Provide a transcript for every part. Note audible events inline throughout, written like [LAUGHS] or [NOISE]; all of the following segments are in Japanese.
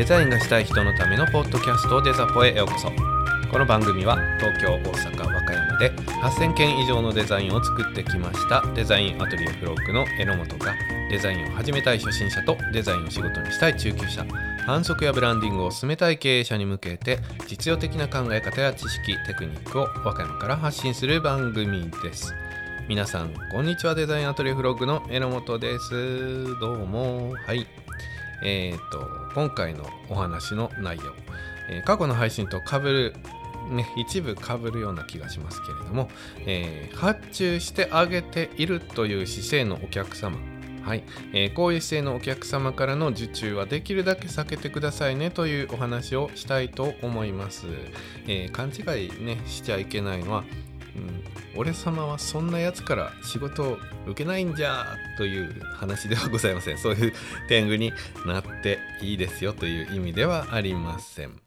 デザインがしたい人のためのポッドキャストデザポへようこそ。この番組は東京大阪和歌山で8000件以上のデザインを作ってきましたデザインアトリエフロッグの榎本がデザインを始めたい初心者とデザインを仕事にしたい中級者。反則やブランディングを進めたい経営者に向けて実用的な考え方や知識テクニックを和歌山から発信する番組です。皆さんこんにちは。デザインアトリエフロッグの榎本です。どうも。はい。えっ、と今回のお話の内容、えー過去の配信と被るね、一部被るような気がしますけれども、えー発注してあげているという姿勢のお客様。はい、えーこういう姿勢のお客様からの受注はできるだけ避けてくださいねというお話をしたいと思います。えー勘違いねしちゃいけないのは、うん、俺様はそんなやつから仕事を受けないんじゃという話ではございません。そういう天狗になっていいですよという意味ではありません。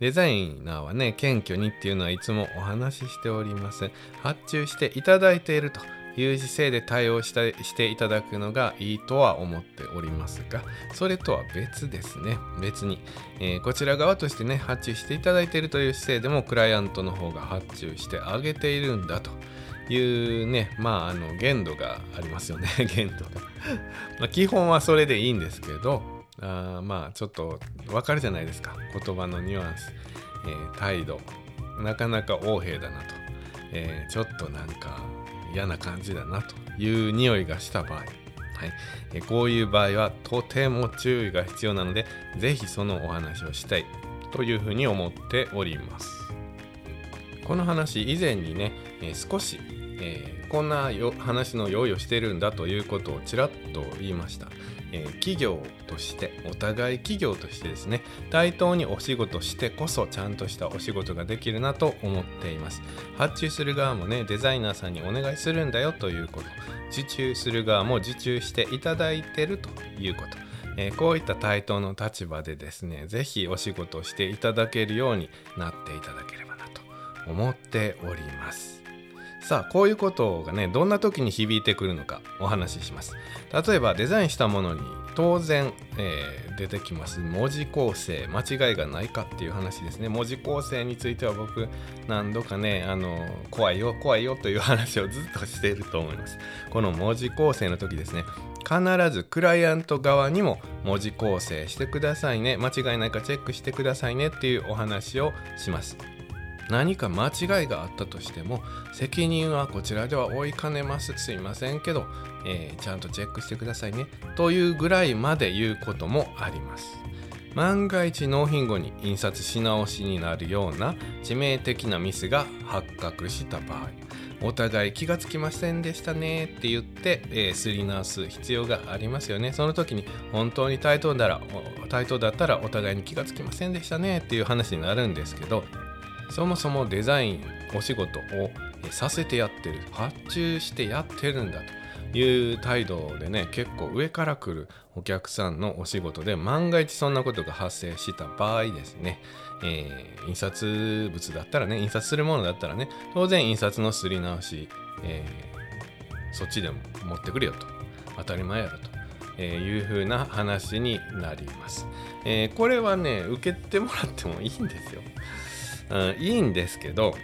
デザイナーはね、謙虚にっていうのはいつもお話ししておりません。発注していただいているという姿勢で対応したしていただくのがいいとは思っておりますが、それとは別ですね。別に、えーこちら側としてね、発注していただいているという姿勢でも、クライアントの方が発注してあげているんだと。いうね、まあ、あの限度がありますよね、[LAUGHS] 限度が。[LAUGHS] ま基本はそれでいいんですけど、あまあちょっとわかるじゃないですか言葉のニュアンス、えー態度なかなか横柄だなと、えーちょっとなんか嫌な感じだなという匂いがした場合、はい。えーこういう場合はとても注意が必要なので是非そのお話をしたいというふうに思っております。この話以前にね、えー少し、えーこんなよ話の用意をしてるんだということをちらっと言いました、えー企業としてお互い企業としてですね対等にお仕事してこそちゃんとしたお仕事ができるなと思っています。発注する側もねデザイナーさんにお願いするんだよということ。受注する側も受注していただいてるということ。えーこういった対等の立場でですね是非お仕事をしていただけるようになっていただければなと思っております。さあこういうことがねどんな時に響いてくるのかお話しします。例えばデザインしたものに当然、えー出てきます。文字構成間違いがないかっていう話ですね。文字構成については僕何度かねあの怖いよ怖いよという話をずっとしていると思います。この文字構成の時ですね。必ずクライアント側にも文字構成してくださいね。間違いないかチェックしてくださいねっていうお話をします。何か間違いがあったとしても責任はこちらでは負いかねます。すいませんけど、えーちゃんとチェックしてくださいね。というぐらいまで言うこともあります。万が一納品後に印刷し直しになるような致命的なミスが発覚した場合お互い気がつきませんでしたねって言って、えーすり直す必要がありますよね。その時に本当に対等だら対等だったらお互いに気がつきませんでしたねっていう話になるんですけどそもそもデザインお仕事をさせてやってる。発注してやってるんだという態度でね結構上から来るお客さんのお仕事で万が一そんなことが発生した場合ですね、えー印刷物だったらね印刷するものだったらね当然印刷のすり直し、えーそっちでも持ってくるよと。当たり前やろと。えーいう風な話になります、えーこれはね受けてもらってもいいんですよ。うんいいんですけど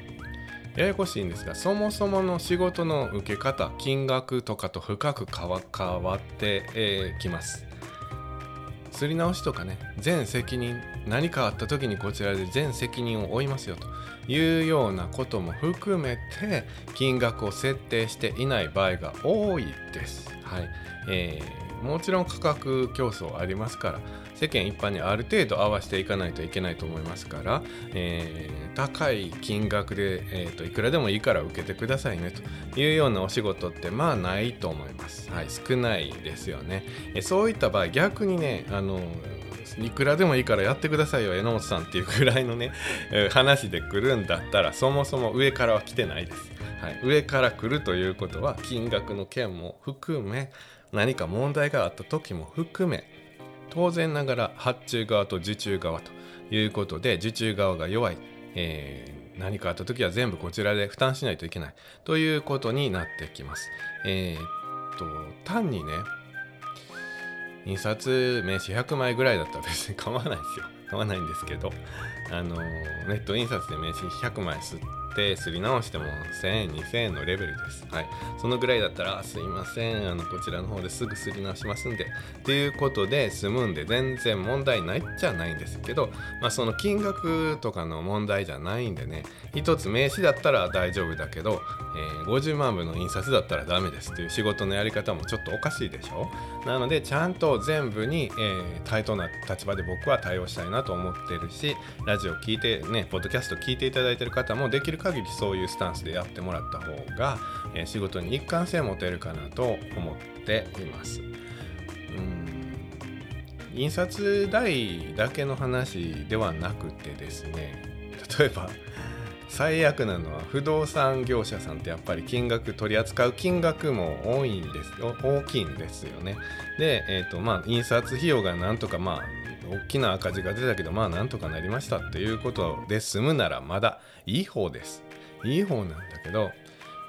ややこしいんですがそもそもの仕事の受け方金額とかと深く関わ関わってき、えーきますすり直しとかね全責任何かあった時にこちらで全責任を負いますよというようなことも含めて金額を設定していない場合が多いです。はいえーもちろん価格競争ありますから世間一般にある程度合わせていかないといけないと思いますから、えー高い金額で、えーといくらでもいいから受けてくださいねというようなお仕事ってまあないと思います。はい、少ないですよね。えーそういった場合逆にねあのいくらでもいいからやってくださいよ榎本さんっていうくらいのね話で来るんだったらそもそも上からは来てないです。はい、上から来るということは金額の件も含め何か問題があった時も含め当然ながら発注側と受注側ということで受注側が弱い、えー何かあった時は全部こちらで負担しないといけないということになってきます。えーっと単にね印刷名刺100枚ぐらいだったら別に [LAUGHS] 構わないですよ買わないんですけどあのネット印刷で名刺100枚吸ってすり直しても1000円2000円のレベルです。はい。そのぐらいだったらすいませんあのこちらの方ですぐすり直しますんで。っていうことで済むんで全然問題ないっちゃないんですけどまあその金額とかの問題じゃないんでね。一つ名刺だったら大丈夫だけど、えー、50万部の印刷だったらダメですっていう仕事のやり方もちょっとおかしいでしょ？なのでちゃんと全部に、えー、対等な立場で僕は対応したいなと思ってるしラジオ聞いてねポッドキャスト聞いていただいてる方もできる限りそういうスタンスでやってもらった方が、えー、仕事に一貫性を持てるかなと思っています。うん印刷代だけの話ではなくてですね例えば最悪なのは不動産業者さんってやっぱり金額取り扱う金額も多いんです大きいんですよね。で、えーとまあ、印刷費用がなんとかまあ大きな赤字が出たけどまあなんとかなりましたっていうことで済むならまだいい方です。いい方なんだけど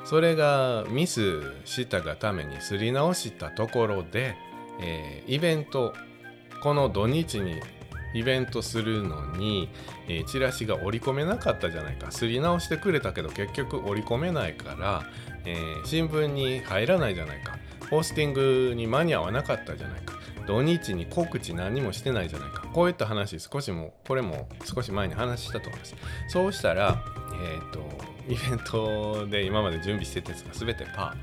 それがミスしたがためにすり直したところで、えー、イベントこの土日にイベントするのに、えー、チラシが折り込めなかったじゃないか。すり直してくれたけど結局折り込めないから、えー、新聞に入らないじゃないか。ポスティングに間に合わなかったじゃないか。土日に告知何もしてないじゃないか。こういった話少しもこれも少し前に話したと思います。そうしたらえっ、ー、とイベントで今まで準備してたやつが全てパ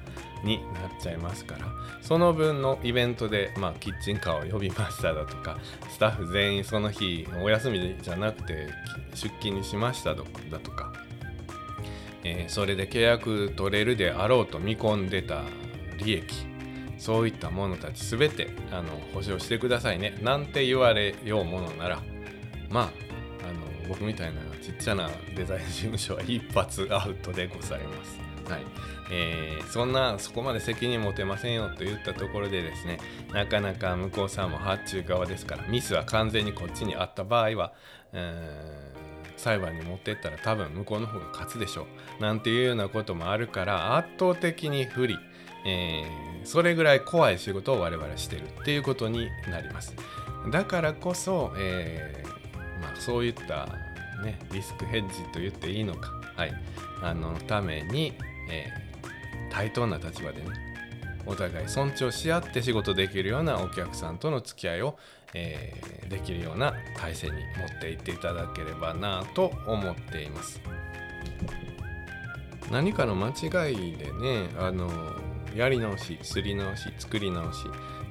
ーになっちゃいますからその分のイベントで、まあ、キッチンカーを呼びましただとかスタッフ全員その日お休みじゃなくて出勤にしましただとか、えー、それで契約取れるであろうと見込んでた利益そういったものたち全てあの保証してくださいね。なんて言われようものならまああの僕みたいなちっちゃなデザイン事務所は一発アウトでございます。はい。えー、そんなそこまで責任持てませんよと言ったところでですねなかなか向こうさんも発注側ですからミスは完全にこっちにあった場合は、えー、裁判に持ってったら多分向こうの方が勝つでしょう。なんていうようなこともあるから圧倒的に不利、えー、それぐらい怖い仕事を我々してるっていうことになります。だからこそ、えー、まあ、そういった、ね、リスクヘッジと言っていいのか、はい、あのために、えー、対等な立場でねお互い尊重し合って仕事できるようなお客さんとの付き合いを、えー、できるような体制に持っていっていただければなと思っています。何かの間違いでねあのやり直しすり直し作り直し、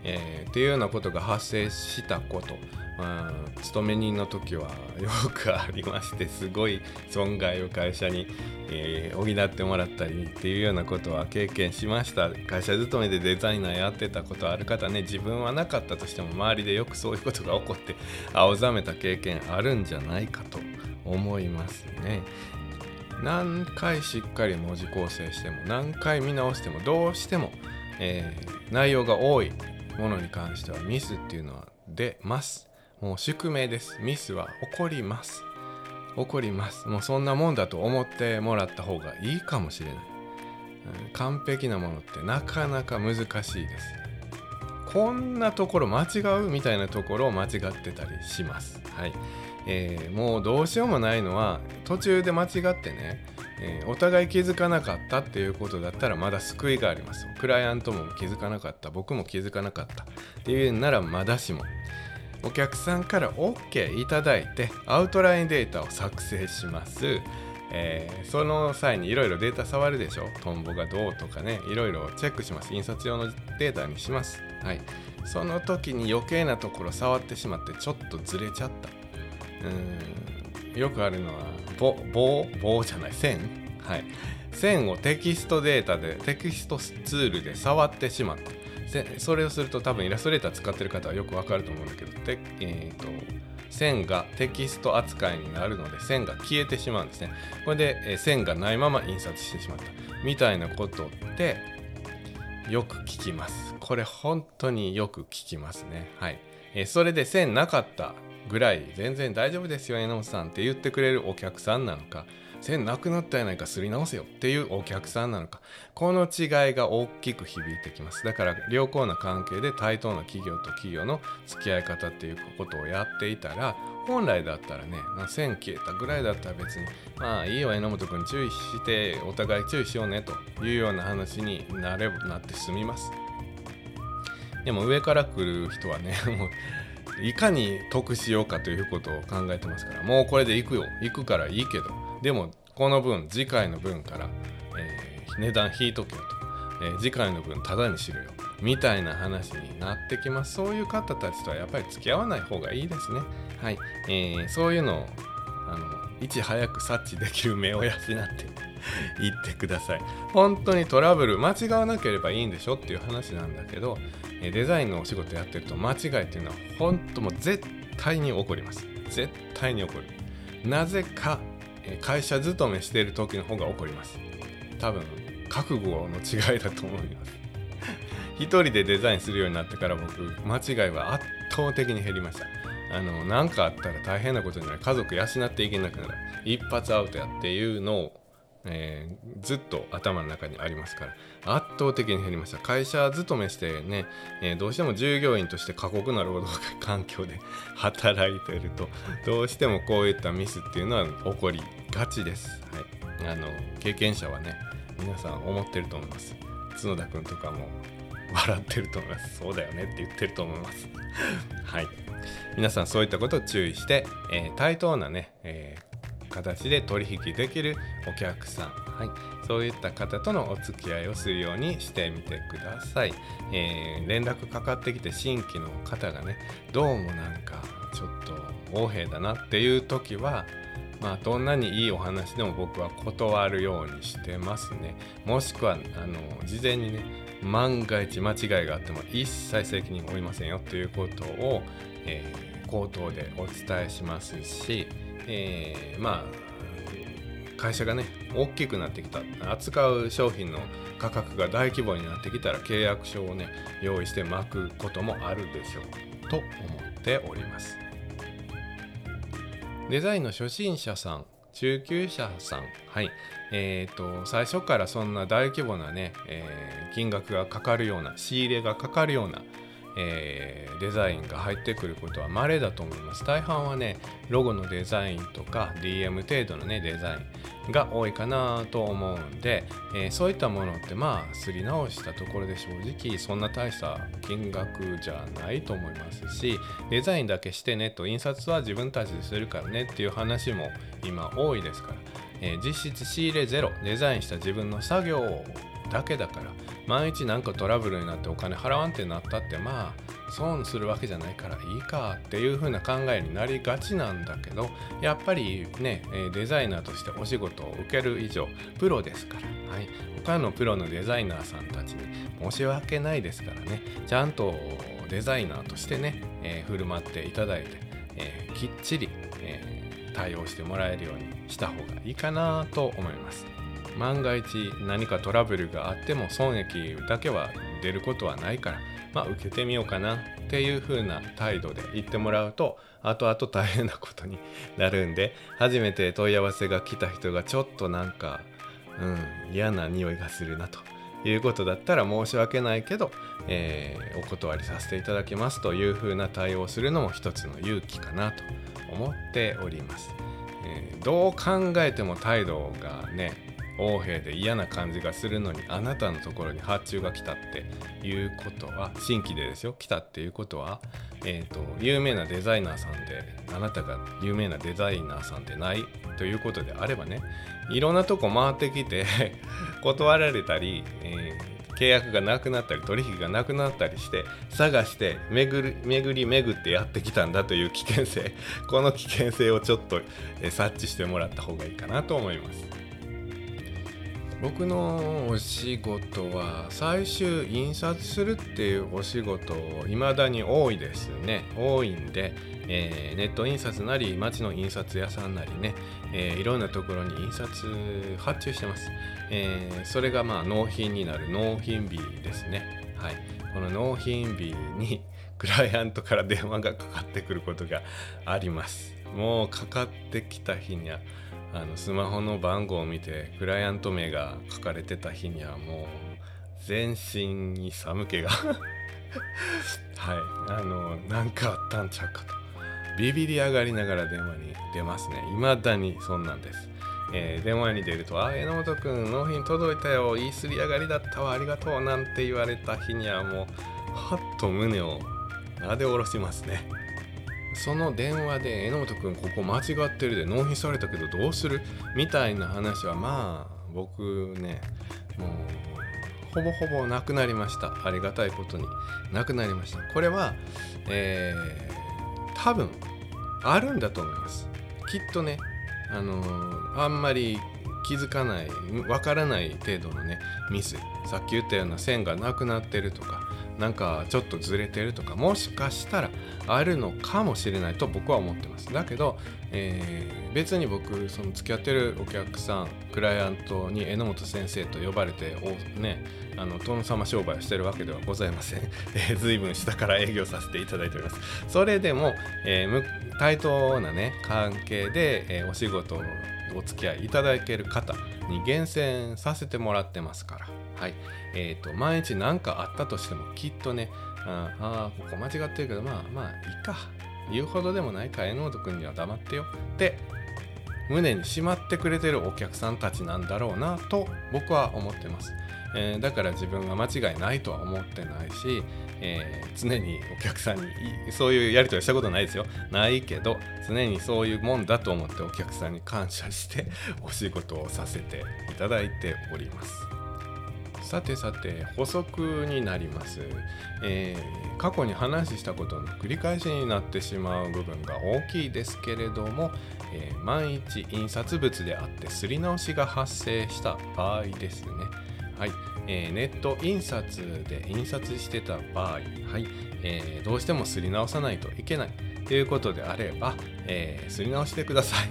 えー、っていうようなことが発生したことまあ、勤め人の時はよくありましてすごい損害を会社に、えー、補ってもらったりっていうようなことは経験しました会社勤めでデザイナーやってたことある方ね自分はなかったとしても周りでよくそういうことが起こって青ざめた経験あるんじゃないかと思いますね。何回しっかり文字構成しても何回見直してもどうしても、えー、内容が多いものに関してはミスっていうのは出ます。もう宿命です。ミスは起こります。起こります。もうそんなもんだと思ってもらった方がいいかもしれない、うん、完璧なものってなかなか難しいです。こんなところ間違うみたいなところを間違ってたりします。はい。えー、もうどうしようもないのは途中で間違ってね、えー、お互い気づかなかったっていうことだったらまだ救いがあります。クライアントも気づかなかった。僕も気づかなかった。っていうならまだしも。お客さんから OK いただいてアウトラインデータを作成します。えー、その際にいろいろデータ触るでしょ？トンボがどうとかねいろいろチェックします。印刷用のデータにします。はい。その時に余計なところ触ってしまってちょっとずれちゃった。うんよくあるのは棒棒じゃない線はい線をテキストデータでテキストツールで触ってしまったそれをすると多分イラストレーター使ってる方はよくわかると思うんだけどて、えーと、線がテキスト扱いになるので線が消えてしまうんですね。これで、えー、線がないまま印刷してしまったみたいなことってよく聞きます。これ本当によく聞きますね。はい。えー、それで線なかったぐらい全然大丈夫ですよ榎本さんって言ってくれるお客さんなのか線なくなったやないかすり直せよっていうお客さんなのかこの違いが大きく響いてきます。だから良好な関係で対等な企業と企業の付き合い方っていうことをやっていたら本来だったらね、まあ、線消えたぐらいだったら別にまあいいよ榎本君注意してお互い注意しようねというような話になればなって済みます。でも上から来る人はね [LAUGHS] もういかに得しようかということを考えてますからもうこれで行くよ。行くからいいけど。でもこの分次回の分から、えー、値段引いとけよと、えー、次回の分タダにしろよ。みたいな話になってきます。そういう方たちとはやっぱり付き合わない方がいいですね。はい、えー、そういうのをあのいち早く察知できる目を養って [LAUGHS] 言ってください。本当にトラブル間違わなければいいんでしょっていう話なんだけどデザインのお仕事やってると間違いっていうのは本当もう絶対に起こります。絶対に起こる。なぜか会社勤めしている時の方が起こります。多分覚悟の違いだと思います。[LAUGHS] 一人でデザインするようになってから僕間違いは圧倒的に減りました。あの何かあったら大変なことになる。家族養っていけなくなる。一発アウトやっていうのをえー、ずっと頭の中にありますから。圧倒的に減りました。会社勤めしてね、えー、どうしても従業員として過酷な労働環境で [LAUGHS] 働いてるとどうしてもこういったミスっていうのは起こりがちです、はい、あの経験者はね皆さん思ってると思います。角田君とかも笑ってると思います。そうだよねって言ってると思います。はい。皆さんそういったことを注意して、えー、対等なね、え形で取引できるお客さん、はい、そういった方とのお付き合いをするようにしてみてください、えー、連絡かかってきて新規の方がねどうもなんかちょっと横柄だなっていう時はまあどんなにいいお話でも僕は断るようにしてますね。もしくはあの事前にね万が一間違いがあっても一切責任を負いませんよということを、えー、口頭でお伝えしますしえー、まあ会社がね大きくなってきた扱う商品の価格が大規模になってきたら契約書をね用意して巻くこともあるでしょう。と思っております。デザインの初心者さん中級者さん。はい。えーと、最初からそんな大規模なね、えー、金額がかかるような仕入れがかかるようなえー、デザインが入ってくることは稀だと思います。大半はねロゴのデザインとか DM 程度のねデザインが多いかなと思うんで、えー、そういったものってまあすり直したところで正直そんな大した金額じゃないと思いますしデザインだけしてねと印刷は自分たちでするからねっていう話も今多いですから、えー、実質仕入れゼロデザインした自分の作業をだけだから万一何かトラブルになってお金払わんってなったってまあ損するわけじゃないからいいかっていう風な考えになりがちなんだけどやっぱりねデザイナーとしてお仕事を受ける以上プロですから、はい、他のプロのデザイナーさんたちに申し訳ないですからね。ちゃんとデザイナーとしてね、えー、振る舞っていただいて、えー、きっちり、えー、対応してもらえるようにした方がいいかなと思います。万が一何かトラブルがあっても損益だけは出ることはないからまあ受けてみようかなっていう風な態度で言ってもらうと後々大変なことになるんで初めて問い合わせが来た人がちょっとなんかうん嫌な匂いがするなということだったら申し訳ないけど、えー、お断りさせていただきますという風な対応をするのも一つの勇気かなと思っております。えー、どう考えても態度がね横柄で嫌な感じがするのにあなたのところに発注が来たっていうことは新規でですよ来たっていうことは、えーと、有名なデザイナーさんであなたが有名なデザイナーさんでないということであればねいろんなとこ回ってきて [LAUGHS] 断られたり、えー、契約がなくなったり取引がなくなったりして探して巡り巡り巡ってやってきたんだという危険性この危険性をちょっと、え察知してもらった方がいいかなと思います。僕のお仕事は最終印刷するっていうお仕事いまだに多いですね。多いんで、えー、ネット印刷なり町の印刷屋さんなりね、えー、いろんなところに印刷発注してます、えー、それがまあ納品になる納品日ですね。はい。この納品日に [LAUGHS] クライアントから電話がかかってくることがあります。もうかかってきた日にはあのスマホの番号を見てクライアント名が書かれてた日にはもう全身に寒気が。[LAUGHS] はい。あのなんかあったんちゃうかと。ビビり上がりながら電話に出ますね。未だにそんなんです。えー、電話に出ると「あ榎本君納品届いたよ。言いすり上がりだったわ。ありがとう」なんて言われた日にはもうはっと胸をなで下ろしますね。その電話で榎本君ここ間違ってるで納品されたけどどうする？みたいな話はまあ僕ねもうほぼほぼなくなりました。ありがたいことに。なくなりました。これはえー、多分あるんだと思います。きっとねあのー、あんまり気づかないわからない程度のねミス。さっき言ったような線がなくなってるとかなんかちょっとずれてるとかもしかしたらあるのかもしれないと僕は思ってます。だけど、えー、別に僕その付き合ってるお客さんクライアントに榎本先生と呼ばれておねあの殿様商売をしてるわけではございません、[LAUGHS] えー、随分下から営業させていただいております。それでも、えー、対等なね関係で、えー、お仕事をお付き合いいただける方に厳選させてもらってますから。はい。えーと、毎日何かあったとしてもきっとねああここ間違ってるけどまあまあいいか。言うほどでもないか榎本君には黙ってよ。って胸にしまってくれてるお客さんたちなんだろうなと僕は思ってます、えー、だから自分が間違いないとは思ってないし、えー、常にお客さんにそういうやり取りしたことないですよ。ないけど常にそういうもんだと思ってお客さんに感謝してお仕事をさせていただいております。さてさて補足になります、えー、過去に話したことの繰り返しになってしまう部分が大きいですけれども、えー、万一印刷物であってすり直しが発生した場合ですね。はい、えー、ネット印刷で印刷してた場合、はい。えー、どうしてもすり直さないといけない。ということであれば、えー、すり直してください。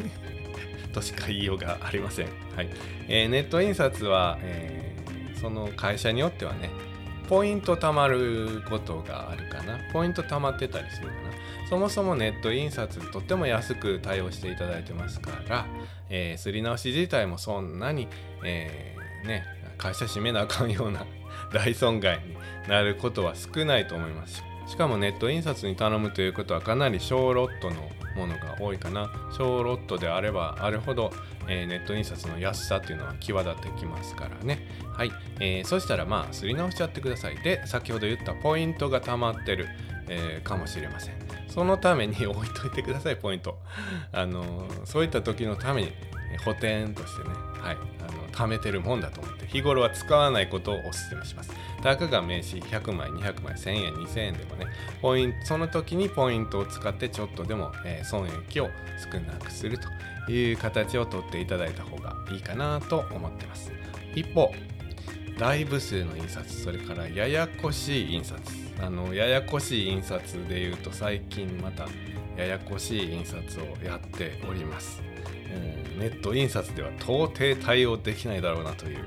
[LAUGHS] としか言いようがありません。はい。えー、ネット印刷は、えその会社によってはねポイント貯まることがあるかな。ポイント貯まってたりするかな。そもそもネット印刷とっても安く対応していただいてますから、えー、すり直し自体もそんなに、えー、ね会社閉めなあかんような [LAUGHS] 大損害になることは少ないと思います。しかもネット印刷に頼むということはかなり小ロットのものが多いかな。小ロットであればあるほど、えー、ネット印刷の安さっていうのは際立ってきますからね。はい、えー、そしたらまあすり直しちゃってください。で先ほど言ったポイントが溜まってる、えー、かもしれません。そのために置いといてくださいポイント。あのそういった時のために補填としてねはいあの貯めてるもんだと思って日頃は使わないことをお勧めします。たかが名刺100枚200枚1000円2000円でもねポインその時にポイントを使ってちょっとでも、えー、損益を少なくするという形をとっていただいた方がいいかなと思ってます。一方大部数の印刷それからややこしい印刷。あのややこしい印刷でいうと最近またややこしい印刷をやっております。ネット印刷では到底対応できないだろうなという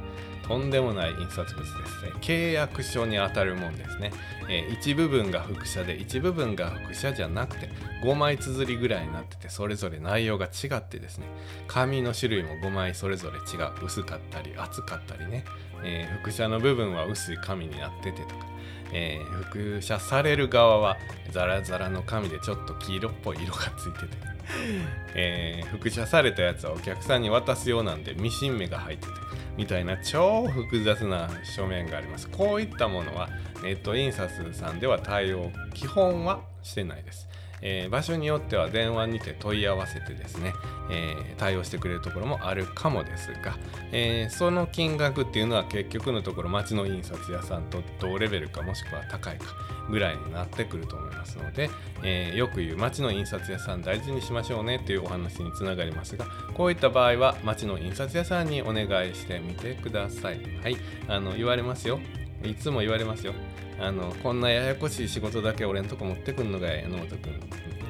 とんでもない印刷物ですね。契約書にあたるもんですね、えー、一部分が複写で一部分が複写じゃなくて5枚綴りぐらいになっててそれぞれ内容が違ってですね。紙の種類も5枚それぞれ違う。薄かったり厚かったりね、えー、複写の部分は薄い紙になっててとか。えー、複写される側はザラザラの紙でちょっと黄色っぽい色がついてて。[LAUGHS] えー、複写されたやつはお客さんに渡すようなんでミシン目が入っててみたいな超複雑な書面があります。こういったものはネット印刷さんでは対応基本はしてないです。えー、場所によっては電話にて問い合わせてですね、えー、対応してくれるところもあるかもですが、えー、その金額っていうのは結局のところ町の印刷屋さんと同レベルかもしくは高いかぐらいになってくると思いますので、えよく言う町の印刷屋さん大事にしましょうねっていうお話につながりますがこういった場合は町の印刷屋さんにお願いしてみてください。はい。あの言われますよ。いつも言われますよ。あのこんなややこしい仕事だけ俺んとこ持ってくんのが榎本君。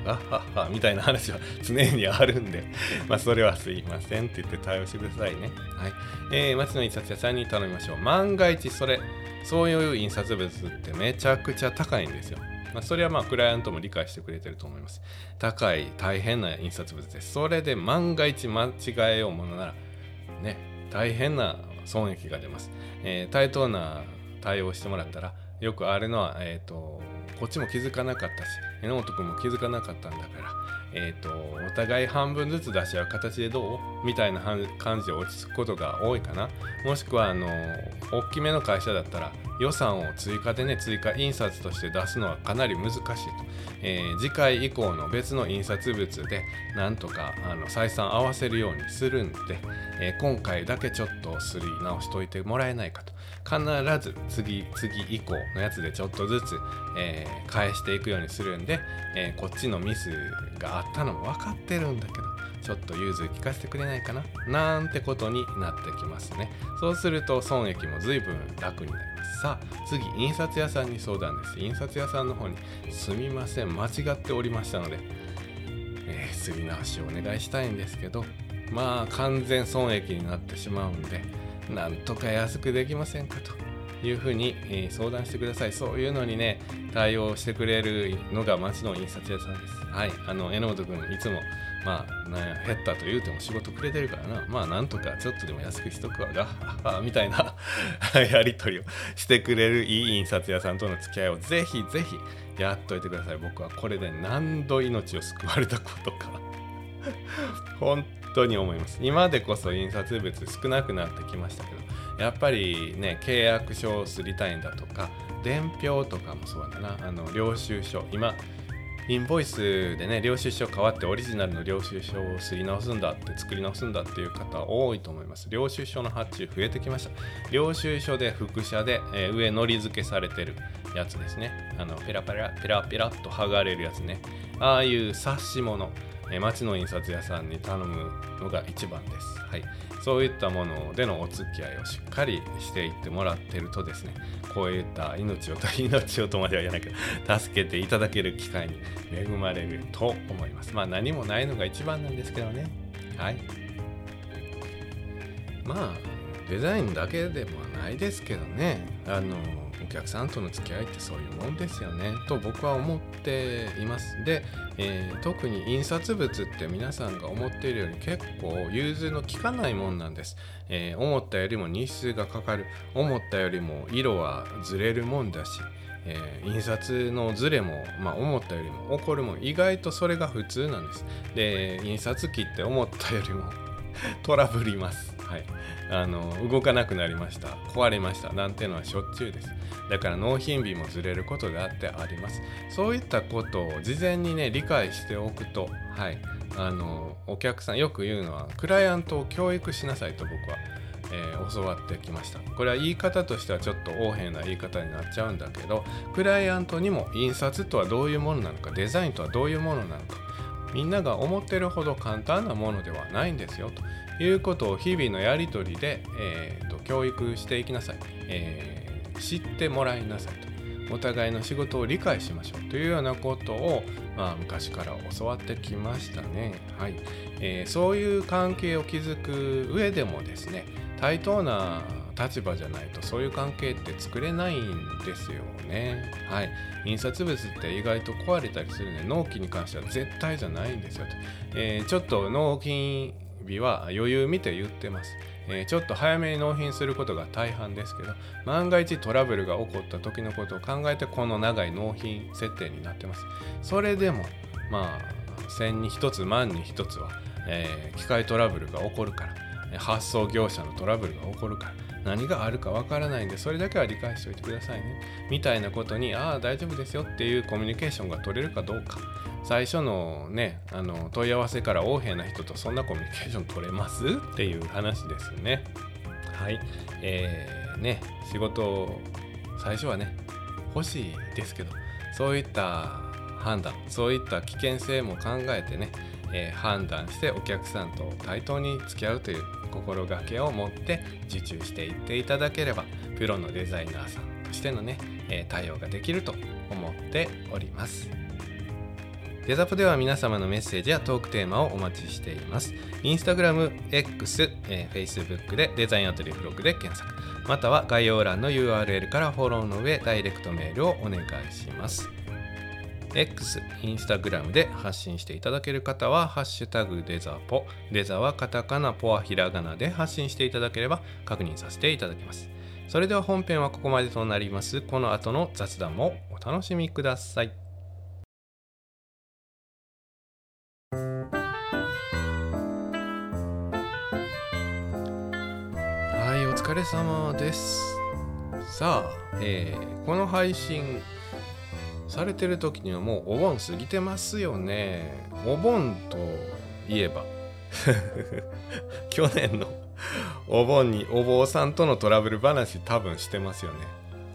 あははみたいな話は常にあるんで。[LAUGHS] まあそれはすいませんって言って対応してくださいね。はい。えー、町の印刷屋さんに頼みましょう。万が一それそういう印刷物ってめちゃくちゃ高いんですよ。まあ、それはまあクライアントも理解してくれてると思います。高い大変な印刷物です。それで万が一間違えようものならね大変な損益が出ます、えー、対等な対応してもらったらよくあるのは、えーと、こっちも気づかなかったし榎本君も気づかなかったんだから、えーと、お互い半分ずつ出し合う形でどうみたいな感じで落ち着くことが多いかな。もしくはあの大きめの会社だったら予算を追加でね追加印刷として出すのはかなり難しいと、えー、次回以降の別の印刷物でなんとかあの採算合わせるようにするんで、えー、今回だけちょっとすり直しといてもらえないかと。必ず次次以降のやつでちょっとずつ、えー、返していくようにするんで、えこっちのミスがあったのも分かってるんだけどちょっと融通聞かせてくれないかななんてことになってきますね。そうすると損益も随分楽になります。さあ次印刷屋さんに相談です。印刷屋さんの方にすみません。間違っておりましたので、えー、すり直しをお願いしたいんですけどまあ完全損益になってしまうんでなんとか安くできませんかというふうに、え、相談してください。そういうのにね、対応してくれるのが町の印刷屋さんです。はい。あの、榎本君、いつもまあ、なんや、減ったと言うても仕事くれてるからな。まあ、なんとかちょっとでも安くしとくわが、[LAUGHS] みたいな [LAUGHS] やり取りをしてくれるいい印刷屋さんとの付き合いをぜひぜひやっといてください。僕はこれで何度命を救われたことか本 [LAUGHS] 当に思います。今でこそ印刷物少なくなってきましたけど、やっぱりね、契約書をすりたいんだとか、伝票とかもそうだな、あの領収書、今、インボイスでね領収書変わってオリジナルの領収書をすり直すんだって作り直すんだっていう方多いと思います。領収書の発注増えてきました。領収書で副写で、えー、上のり付けされてるやつですね。あのペラペラペラペラっと剥がれるやつね。ああいう冊子物。え町の印刷屋さんに頼むのが一番です。はい、そういったものでのお付き合いをしっかりしていってもらってるとですねこういった命をと命をとまでは言わないけど助けていただける機会に恵まれると思います。まあ何もないのが一番なんですけどね。はい。まあデザインだけでもないですけどね。あのお客さんとの付き合いってそういうもんですよね。と僕は思っています。で、えー、特に印刷物って皆さんが思っているより結構融通の利かないもんなんです、えー、思ったよりも日数がかかる。思ったよりも色はずれるもんだしえー、印刷のズレも、まあ、思ったよりも起こるも意外とそれが普通なんです。で印刷機って思ったよりも [LAUGHS] トラブります。はい、あの動かなくなりました。壊れました。なんていうのはしょっちゅうです。だから納品日もずれることであってあります。そういったことを事前にね理解しておくとはい。あのお客さんよく言うのはクライアントを教育しなさいと僕はえー、教わってきました。これは言い方としてはちょっと横柄な言い方になっちゃうんだけどクライアントにも印刷とはどういうものなのかデザインとはどういうものなのかみんなが思ってるほど簡単なものではないんですよということを日々のやり取りで、えーと、教育していきなさい、えー、知ってもらいなさいと。お互いの仕事を理解しましょうというようなことを、まあ、昔から教わってきましたね、はい。えー、そういう関係を築く上でもですね対等な立場じゃないとそういう関係って作れないんですよね。はい。印刷物って意外と壊れたりするね。納期に関しては絶対じゃないんですよと。えー、ちょっと納品日は余裕見て言ってます。えー、ちょっと早めに納品することが大半ですけど、万が一トラブルが起こった時のことを考えて、この長い納品設定になってます。それでも、まあ、千に一つ、万に一つは、えー、機械トラブルが起こるから、発送業者のトラブルが起こるから、何があるかわからないんで、それだけは理解しておいてくださいね。みたいなことに、ああ、大丈夫ですよっていうコミュニケーションが取れるかどうか。最初のねあの問い合わせから横柄な人とそんなコミュニケーション取れますっていう話ですねはいえー、ね仕事最初はね欲しいですけどそういった判断そういった危険性も考えてね、えー、判断してお客さんと対等に付き合うという心がけを持って受注していっていただければプロのデザイナーさんとしてのね、え、対応ができると思っております。デザポでは皆様のメッセージやトークテーマをお待ちしています。インスタグラム、X、えー、Facebook でデザインアトリエブログで検索。または概要欄の URL からフォローの上、ダイレクトメールをお願いします。X、インスタグラムで発信していただける方は、ハッシュタグデザポ、デザはカタカナ、ポはひらがなで発信していただければ確認させていただきます。それでは本編はここまでとなります。この後の雑談もお楽しみください。はい、お疲れ様です。さあ、えー、この配信されてる時にはもうお盆過ぎてますよね。お盆といえば [LAUGHS] 去年のお盆にお坊さんとのトラブル話多分してますよね。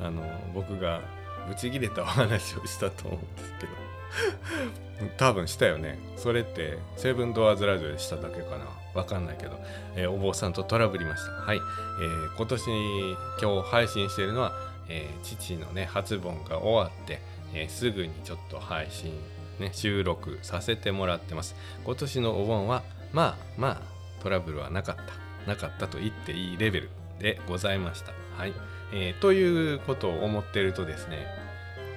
あの僕がブチギレたお話をしたと思うんですけど [LAUGHS] 多分したよね。それってセブンドアーズラジオでしただけかな。わかんないけど、えー、お坊さんとトラブりました。はい。えー、今年今日配信してるのは、えー、父のね初盆が終わって、えすぐにちょっと配信ね収録させてもらってます。今年のお盆はまあまあトラブルはなかった。なかったと言っていいレベルでございました。はい。えー、ということを思ってるとですね、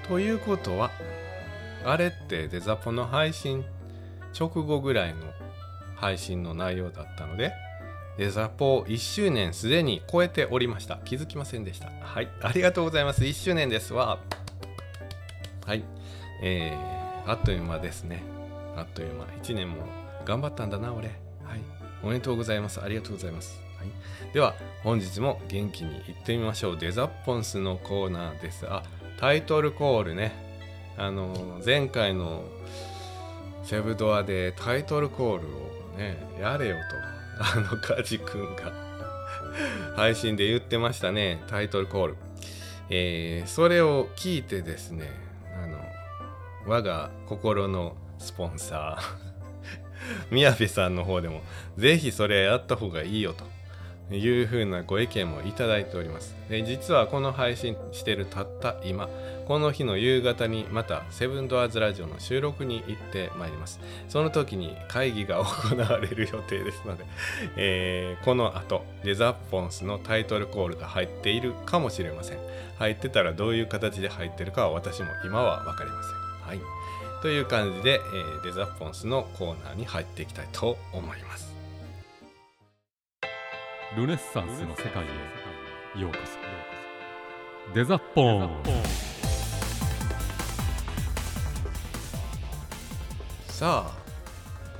ということは、あれってデザポの配信直後ぐらいの配信の内容だったので、デザポ1周年すでに超えておりました。気づきませんでした。はい。ありがとうございます。1周年ですわ。はい。えー、あっという間ですね。あっという間。1年も頑張ったんだな、俺。はいおめでとうございます。ありがとうございます。はい、では、本日も元気にいってみましょう。デザッポンスのコーナーです。あ、タイトルコールね。あの、前回のセブドアでタイトルコールをね、やれよと、[LAUGHS] あの、カジ君が [LAUGHS] 配信で言ってましたね。タイトルコール。えー、それを聞いてですね、我が心のスポンサー [LAUGHS] 宮部さんの方でも、ぜひそれやった方がいいよというふうなご意見もいただいております。で実はこの配信してるたった今、この日の夕方にまたセブンドアーズラジオの収録に行ってまいります。その時に会議が行われる予定ですので、[LAUGHS] えー、この後、デザッポンスのタイトルコールが入っているかもしれません。入ってたらどういう形で入ってるかは私も今は分かりません。はい。という感じで、えー、デザポンスのコーナーに入っていきたいと思いますルネッサンスの世界へようこそデザポンさあ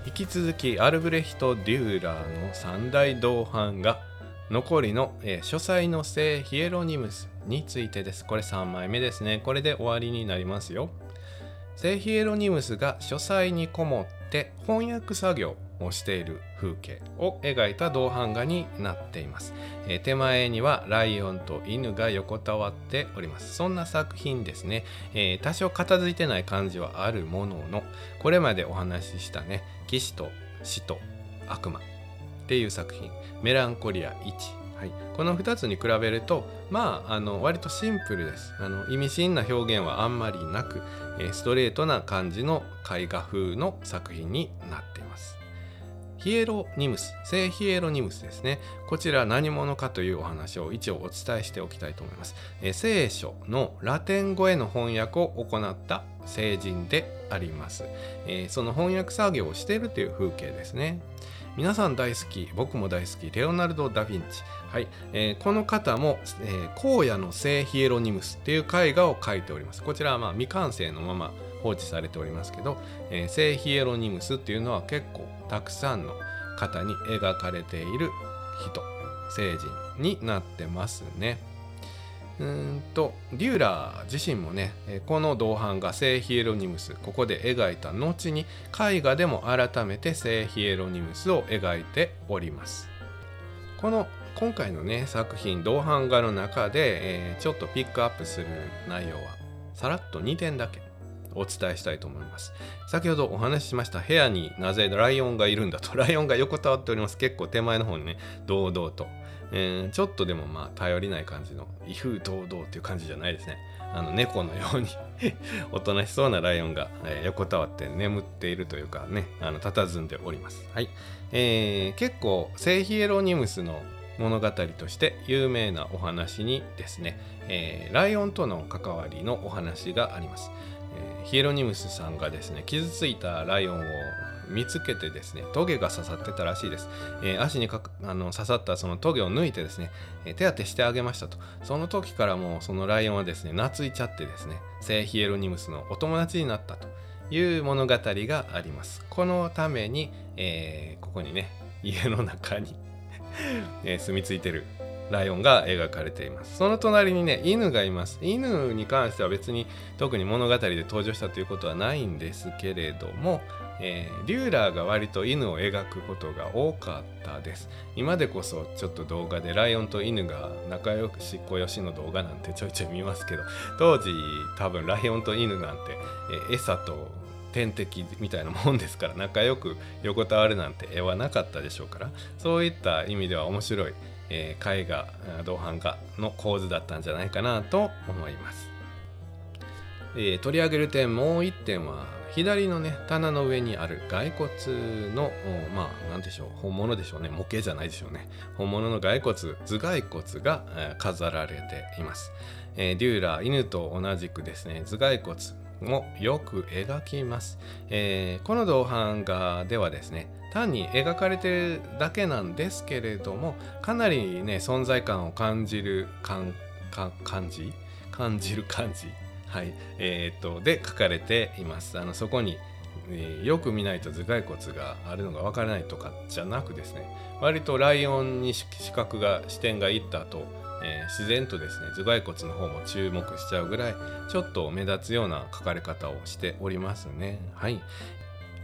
引き続きアルブレヒト・デューラーの三大同伴が残りの、えー、書斎の聖ヒエロニムスについてです。これ3枚目ですね。これで終わりになりますよ。聖ヒエロニムスが書斎にこもって翻訳作業をしている風景を描いた銅版画になっています、えー、手前にはライオンと犬が横たわっております。そんな作品ですね、えー、多少片付いてない感じはあるもののこれまでお話ししたね騎士と死と悪魔っていう作品。メランコリア1はい、この2つに比べるとまああの割とシンプルです。あの意味深な表現はあんまりなく、えストレートな感じの絵画風の作品になっています。ヒエロニムス。聖ヒエロニムスですね。こちら何者かというお話を一応お伝えしておきたいと思います、え聖書のラテン語への翻訳を行った聖人であります、えー、その翻訳作業をしているという風景ですね。皆さん大好き僕も大好きレオナルド・ダ・ヴィンチはい、えー、この方も、えー、荒野の聖ヒエロニムスっていう絵画を描いております。こちらはまあ未完成のまま放置されておりますけど、えー、聖ヒエロニムスっていうのは結構たくさんの方に描かれている人、聖人になってますね。うんとデューラー自身もねこの銅版が聖ヒエロニムス。ここで描いた後に絵画でも改めて聖ヒエロニムスを描いております。この今回のね作品同版画の中で、えー、ちょっとピックアップする内容はさらっと2点だけお伝えしたいと思います。先ほどお話ししました部屋になぜライオンがいるんだと。ライオンが横たわっております。結構手前の方にね堂々と、えー、ちょっとでもまあ頼りない感じの威風堂々っていう感じじゃないですね。あの猫のように [LAUGHS] おとなしそうなライオンが、えー、横たわって眠っているというかねあの佇んでおります。はい、えー、結構セイヒエロニムスの物語として有名なお話にですね、えー、ライオンとの関わりのお話があります。えー、ヒエロニムスさんがですね傷ついたライオンを見つけてですねトゲが刺さってたらしいです、えー、足にかあの刺さったそのトゲを抜いてですね、えー、手当てしてあげましたと。その時からもうそのライオンはですね懐いちゃってですね聖ヒエロニムスのお友達になったと。いう物語があります。このために、えー、ここにね家の中にえ住み着いてるライオンが描かれています。その隣にね犬がいます。犬に関しては別に特に物語で登場したということはないんですけれども、えー、リューラーが割と犬を描くことが多かったです。今でこそちょっと動画でライオンと犬が仲良くしっこよしの動画なんてちょいちょい見ますけど当時多分ライオンと犬なんて、えー、餌と天敵みたいなもんですから仲良く横たわるなんて絵はなかったでしょうからそういった意味では面白いえー、絵画銅版画の構図だったんじゃないかなと思います、えー、取り上げる点もう一点は左のね棚の上にある骸骨のまあ何でしょう本物でしょうね。模型じゃないでしょうね。本物の骸骨頭蓋骨が、えー、飾られています、えー、デューラー犬と同じくですね頭蓋骨もよく描きます、えー、この銅版画ではですね単に描かれてるだけなんですけれどもかなりね存在感を感じる感感じ？感じる感じ？はい。えー、っとで書かれています。あのそこに、えー、よく見ないと頭蓋骨があるのがわからないとかじゃなくですね割とライオンに視覚が視点がいった後えー、自然とですね頭蓋骨の方も注目しちゃうぐらいちょっと目立つような書かれ方をしておりますね。はい、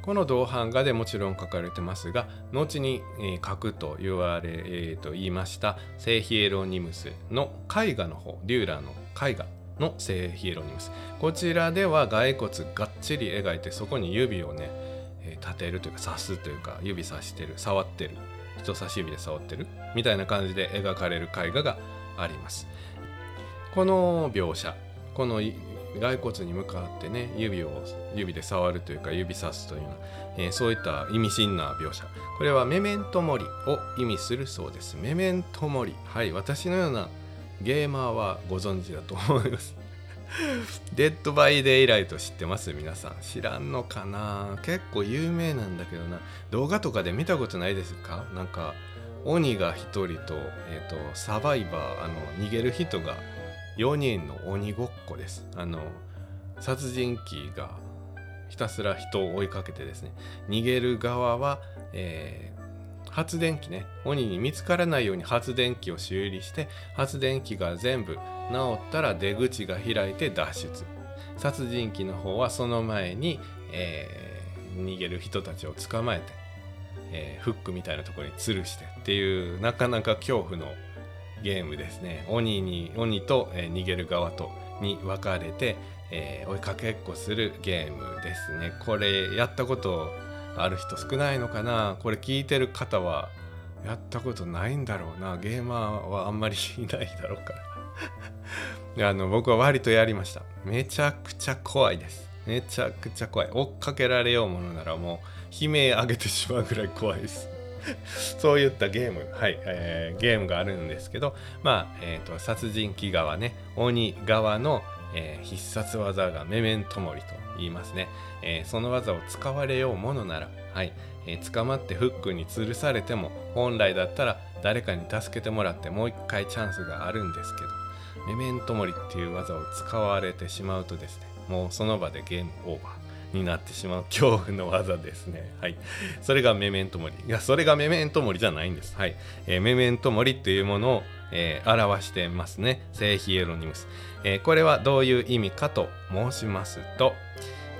この銅版画でもちろん書かれてますが後に、えー、書くと言われ、えー、と言いました聖ヒエロニムスの絵画の方デューラーの絵画。の聖ヒエロニムス。こちらでは骸骨がっちり描いてそこに指をね、え、立てるというか刺すというか指さしてる触ってる人差し指で触ってるみたいな感じで描かれる絵画があります。この描写この骸骨に向かってね指を指で触るというか指さすというような、えー、そういった意味深な描写。これはメメントモリを意味するそうです。メメントモリ。はい私のようなゲーマーはご存知だと思います。[LAUGHS] Dead by Daylight 知ってます？皆さん。知らんのかな？結構有名なんだけどな。動画とかで見たことないですか？なんか鬼が1人と,、えーとサバイバーあの逃げる人が4人の鬼ごっこです。あの殺人鬼がひたすら人を追いかけてですね。逃げる側は、えー、発電機ね。鬼に見つからないように発電機を修理して発電機が全部治ったら出口が開いて脱出。殺人鬼の方はその前に、えー、逃げる人たちを捕まえて、えー、フックみたいなところに吊るしてっていうなかなか恐怖のゲームですね。鬼に鬼と、えー、逃げる側とに分かれて、え、追いかけっこするゲームですね。これやったことある人少ないのかな？これ聞いてる方はやったことないんだろうな。ゲーマーはあんまりいないだろうから。[LAUGHS] あの僕は割とやりました。めちゃくちゃ怖いです。めちゃくちゃ怖い。追っかけられようものならもう悲鳴上げてしまうぐらい怖いです。[LAUGHS] そういったゲーム、はい、えー、ゲームがあるんですけど、まあ、えっ、ー、と、殺人鬼側ね、鬼側の、えー、必殺技がメメントモリと言いますね。えー、その技を使われようものなら、はい、えー、捕まってフックに吊るされても、本来だったら誰かに助けてもらってもう一回チャンスがあるんですけど、メメントモリっていう技を使われてしまうとですね、もうその場でゲームオーバー。になってしまう恐怖の技ですね。はい。それがメメントモリ。いや、それがメメントモリじゃないんです。はい。えー、メメントモリっていうものを、えー、表してますね。聖ヒエロニムス。えー、これはどういう意味かと申しますと、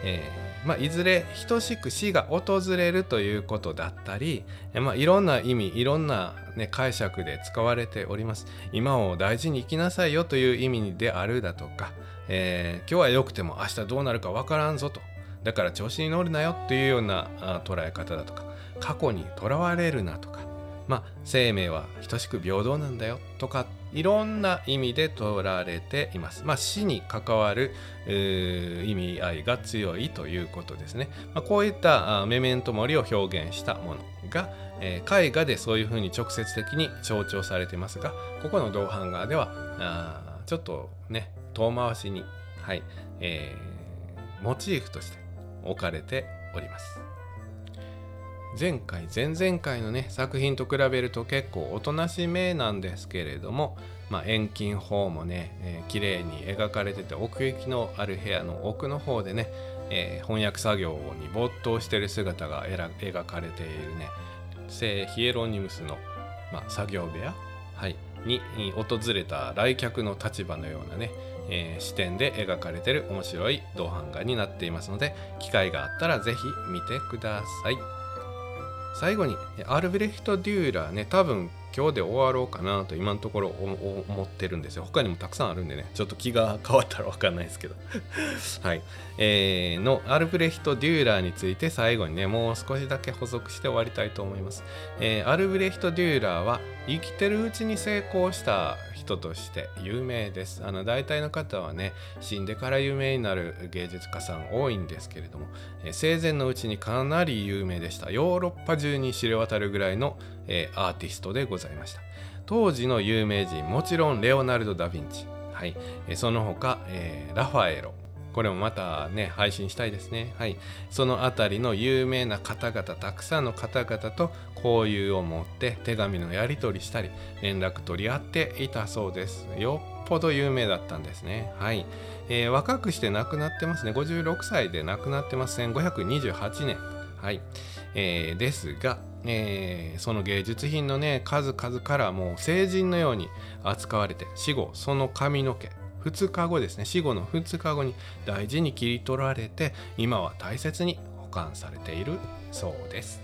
えーまあ、いずれ等しく死が訪れるということだったり、え、まあ、いろんな意味いろんな、ね、解釈で使われております今を大事に生きなさいよという意味であるだとか、え、今日は良くても明日どうなるかわからんぞとだから調子に乗るなよっていうような捉え方だとか過去にとらわれるなとかまあ生命は等しく平等なんだよとかいろんな意味で取られています。まあ、死に関わる意味合いが強いということですね。まあ、こういったメメントモリを表現したものが、えー、絵画でそういうふうに直接的に象徴されていますがここの銅版画ではあちょっとね遠回しに、はいえーモチーフとして置かれております前回前々回のね作品と比べると結構おとなしめなんですけれども、まあ、遠近法もね、えー、綺麗に描かれてて奥行きのある部屋の奥の方でね、えー、翻訳作業に没頭してる姿が描かれているね聖ヒエロニムスの、まあ、作業部屋、はい、に訪れた来客の立場のようなね、えー、視点で描かれてる面白い銅版画になっていますので機会があったら是非見てください。最後にアルブレヒト・デューラーね多分今日で終わろうかなと今のところ思ってるんですよ。他にもたくさんあるんでねちょっと気が変わったら分かんないですけど。[LAUGHS] はい。えー、のアルブレヒト・デューラーについて最後にねもう少しだけ補足して終わりたいと思います、えー、アルブレヒト・デューラーは生きてるうちに成功した人として有名です。あの大体の方はね死んでから有名になる芸術家さん多いんですけれども、えー、生前のうちにかなり有名でした。ヨーロッパ中に知れ渡るぐらいの、えー、アーティストでございました。当時の有名人もちろんレオナルド・ダ・ヴィンチ、はい。え、その他、えー、ラファエロ。これもまたね配信したいですね。はい。その辺りの有名な方々たくさんの方々と交友を持って手紙のやり取りしたり連絡取り合っていたそうです。よっぽど有名だったんですね。はい、えー、若くして亡くなってますね。56歳で亡くなってます1528年。はい、えー、ですがえー、その芸術品のね数々からもう成人のように扱われて死後その髪の毛。2日後ですね。死後の2日後に大事に切り取られて今は大切に保管されているそうです。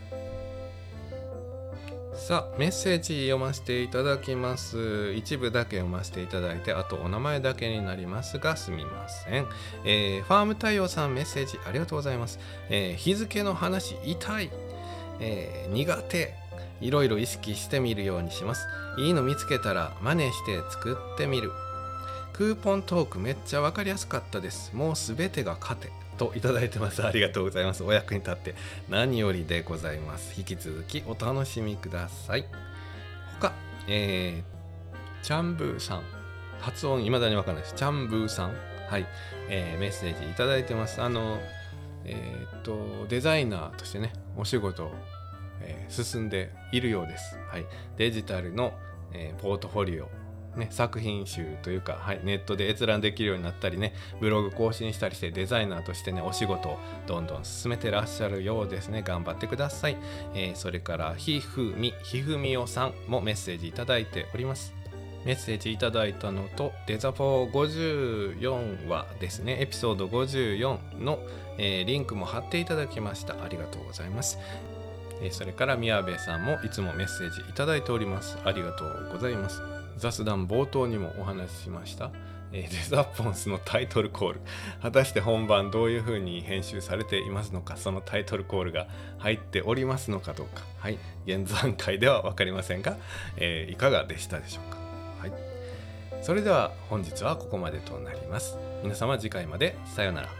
さあメッセージ読ませていただきます。一部だけ読ませていただいてあとお名前だけになりますがすみません、えー、ファーム太陽さんメッセージありがとうございます、えー、日付の話痛い、えー、苦手。いろいろ意識してみるようにします。いいの見つけたら真似して作ってみる。クーポントークめっちゃ分かりやすかったです。もうすべてが勝て。といただいてます。ありがとうございます。お役に立って何よりでございます。引き続きお楽しみください。他、えー、チャンブーさん。発音未だにわかんないです。チャンブーさん。はい、えー、メッセージいただいてます。あの、えー、っと、デザイナーとしてね、お仕事、えー、進んでいるようです。はい、デジタルの、えー、ポートフォリオね、作品集というか、はい、ネットで閲覧できるようになったりねブログ更新したりしてデザイナーとしてねお仕事をどんどん進めてらっしゃるようですね。頑張ってください、えー、それからひふみひふみおさんもメッセージいただいております。メッセージいただいたのとデザポー54話ですね。エピソード54の、えー、リンクも貼っていただきました。ありがとうございます。それから宮部さんもいつもメッセージいただいております。ありがとうございます。雑談冒頭にもお話ししました、えー、デザポンスのタイトルコール。果たして本番どういう風に編集されていますのかそのタイトルコールが入っておりますのかどうか。はい。現段階では分かりませんが、えー、いかがでしたでしょうか。はい。それでは本日はここまでとなります。皆様次回まで。さようなら。